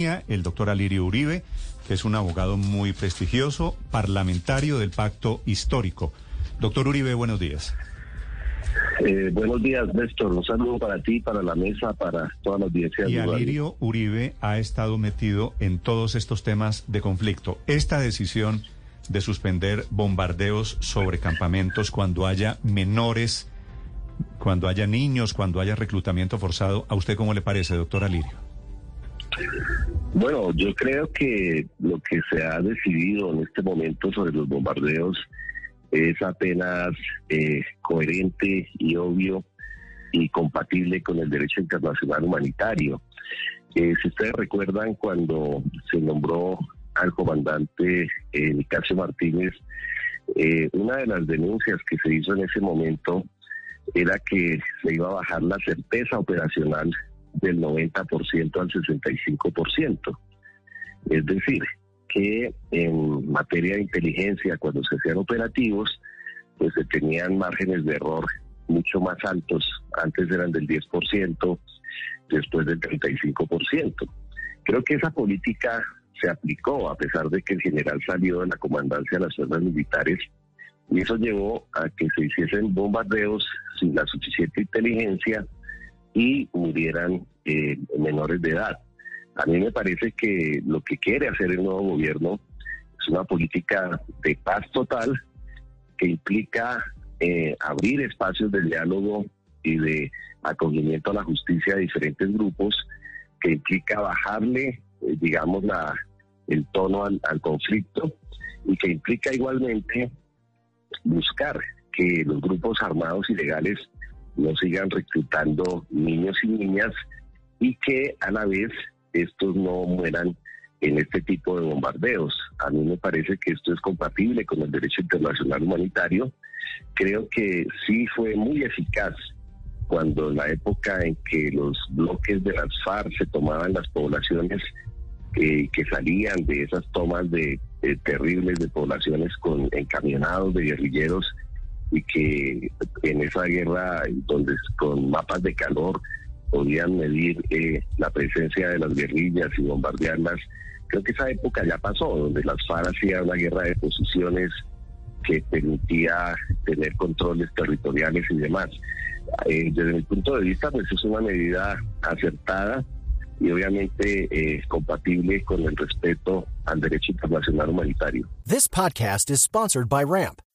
El doctor Alirio Uribe, que es un abogado muy prestigioso, parlamentario del Pacto Histórico. Doctor Uribe, buenos días. Eh, buenos días, Néstor. Un saludo para ti, para la mesa, para toda la audiencia. Y. Alirio Uribe ha estado metido en todos estos temas de conflicto. Esta decisión de suspender bombardeos sobre campamentos cuando haya menores, cuando haya niños, cuando haya reclutamiento forzado, ¿a usted cómo le parece, doctor Alirio? Bueno, yo creo que lo que se ha decidido en este momento sobre los bombardeos es apenas eh, coherente y obvio y compatible con el derecho internacional humanitario. Eh, si ustedes recuerdan cuando se nombró al comandante eh, Nicasio Martínez, eh, una de las denuncias que se hizo en ese momento era que se iba a bajar la certeza operacional del 90% al 65%. Es decir, que en materia de inteligencia, cuando se hacían operativos, pues se tenían márgenes de error mucho más altos. Antes eran del 10%, después del 35%. Creo que esa política se aplicó a pesar de que el general salió de la comandancia de las fuerzas militares y eso llevó a que se hiciesen bombardeos sin la suficiente inteligencia y murieran eh, menores de edad. A mí me parece que lo que quiere hacer el nuevo gobierno es una política de paz total que implica eh, abrir espacios de diálogo y de acogimiento a la justicia de diferentes grupos, que implica bajarle, eh, digamos, la, el tono al, al conflicto y que implica igualmente buscar que los grupos armados ilegales no sigan reclutando niños y niñas y que a la vez estos no mueran en este tipo de bombardeos. A mí me parece que esto es compatible con el derecho internacional humanitario. Creo que sí fue muy eficaz cuando en la época en que los bloques de las FARC se tomaban las poblaciones eh, que salían de esas tomas de, de terribles de poblaciones con encamionados de guerrilleros y que en esa guerra donde con mapas de calor podían medir eh, la presencia de las guerrillas y bombardearlas. Creo que esa época ya pasó, donde las FARC hacían una guerra de posiciones que permitía tener controles territoriales y demás. Eh, desde mi punto de vista, pues es una medida acertada y obviamente eh, compatible con el respeto al derecho internacional humanitario. This podcast is sponsored by Ramp.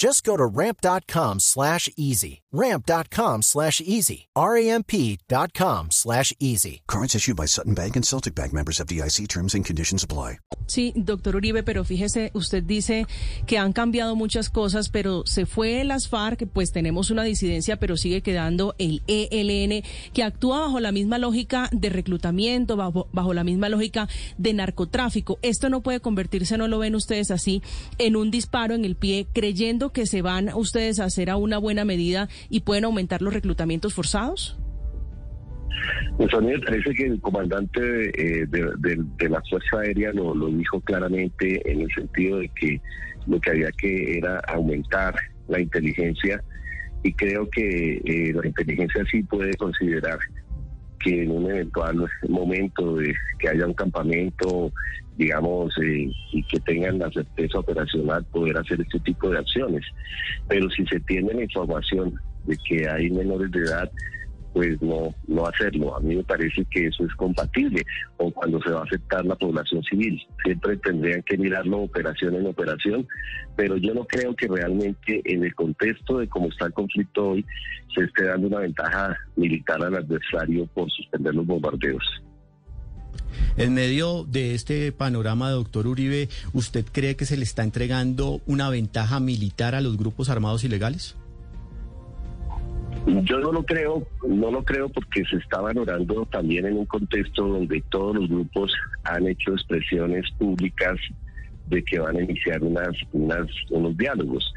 Just go to ramp.com slash easy. Ramp.com slash easy. R-A-M-P dot com slash easy. Cards issued by Sutton Bank and Celtic Bank members of DIC terms and conditions apply. Sí, doctor Uribe, pero fíjese, usted dice que han cambiado muchas cosas, pero se fue las FARC, pues tenemos una disidencia, pero sigue quedando el ELN, que actúa bajo la misma lógica de reclutamiento, bajo, bajo la misma lógica de narcotráfico. Esto no puede convertirse, no lo ven ustedes así, en un disparo en el pie, creyendo que se van ustedes a hacer a una buena medida y pueden aumentar los reclutamientos forzados? Pues a mí me parece que el comandante eh, de, la Fuerza Aérea lo, lo dijo claramente en el sentido de que lo que había que era aumentar la inteligencia y creo que eh, la inteligencia sí puede considerar que en un eventual momento de que haya un campamento, digamos, eh, y que tengan la certeza operacional poder hacer este tipo de acciones. Pero si se tiene la información de que hay menores de edad, pues no, no hacerlo. A mí me parece que eso es compatible con cuando se va a aceptar la población civil. Siempre tendrían que mirarlo operación en operación, pero yo no creo que realmente en el contexto de cómo está el conflicto hoy se esté dando una ventaja militar al adversario por suspender los bombardeos. En medio de este panorama, doctor Uribe, ¿usted cree que se le está entregando una ventaja militar a los grupos armados ilegales? Yo no lo creo, no lo creo porque se está valorando también en un contexto donde todos los grupos han hecho expresiones públicas de que van a iniciar unas, unas, unos diálogos.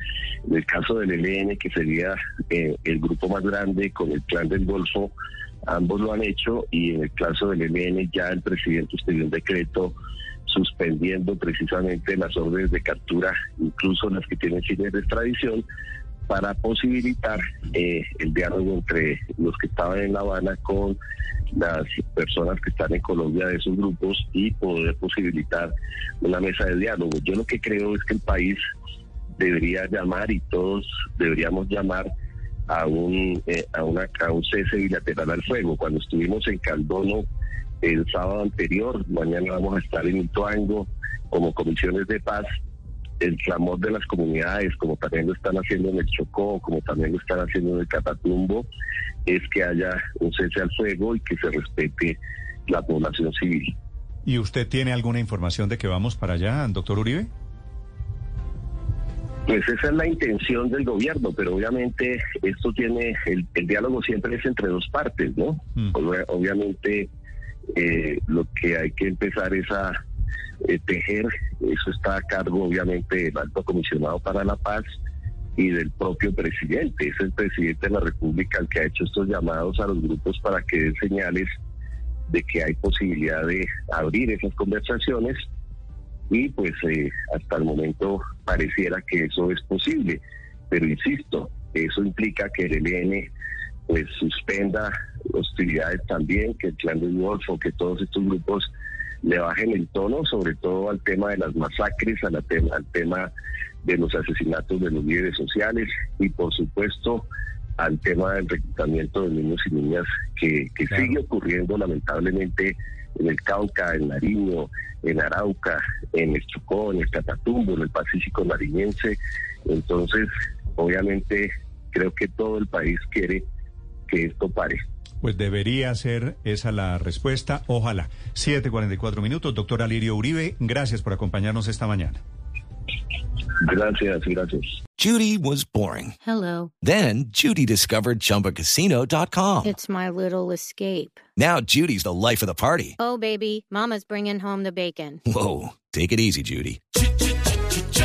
En el caso del ELN, que sería eh, el grupo más grande con el Clan del Golfo, ambos lo han hecho y en el caso del ELN ya el presidente extendió un decreto suspendiendo precisamente las órdenes de captura, incluso las que tienen fines de extradición, para posibilitar eh, el diálogo entre los que estaban en La Habana con las personas que están en Colombia de esos grupos y poder posibilitar una mesa de diálogo. Yo lo que creo es que el país debería llamar y todos deberíamos llamar a un eh, a, una, a un cese bilateral al fuego. Cuando estuvimos en Caldono el sábado anterior, mañana vamos a estar en Ituango como comisiones de paz el clamor de las comunidades, como también lo están haciendo en el Chocó, como también lo están haciendo en el Catatumbo, es que haya un cese al fuego y que se respete la población civil. ¿Y usted tiene alguna información de que vamos para allá, doctor Uribe? Pues esa es la intención del gobierno, pero obviamente esto tiene, el, diálogo siempre es entre dos partes, ¿no? Mm. Obviamente eh, lo que hay que empezar es a eh, tejer, eso está a cargo obviamente del alto comisionado para la paz y del propio presidente. Es el presidente de la República el que ha hecho estos llamados a los grupos para que den señales de que hay posibilidad de abrir esas conversaciones y pues eh, hasta el momento pareciera que eso es posible. Pero insisto, eso implica que el ELN pues suspenda hostilidades también, que el Clan del Golfo, que todos estos grupos le bajen el tono, sobre todo al tema de las masacres, al tema, al tema de los asesinatos de los líderes sociales y por supuesto al tema del reclutamiento de niños y niñas que, sigue ocurriendo lamentablemente en el Cauca, en Nariño, en Arauca, en el Chocó, en el Catatumbo, en el Pacífico Nariñense. Entonces, obviamente, creo que todo el país quiere que esto pare. Pues debería ser esa la respuesta. Ojalá. 7:44 minutos. Doctor Alirio Uribe, gracias por acompañarnos esta mañana. Gracias, gracias. Judy was boring. Hello. Then Judy discovered chumbacasino.com. It's my little escape. Now Judy's the life of the party. Oh, baby, Mama's bringing home the bacon. Whoa. Take it easy, Judy.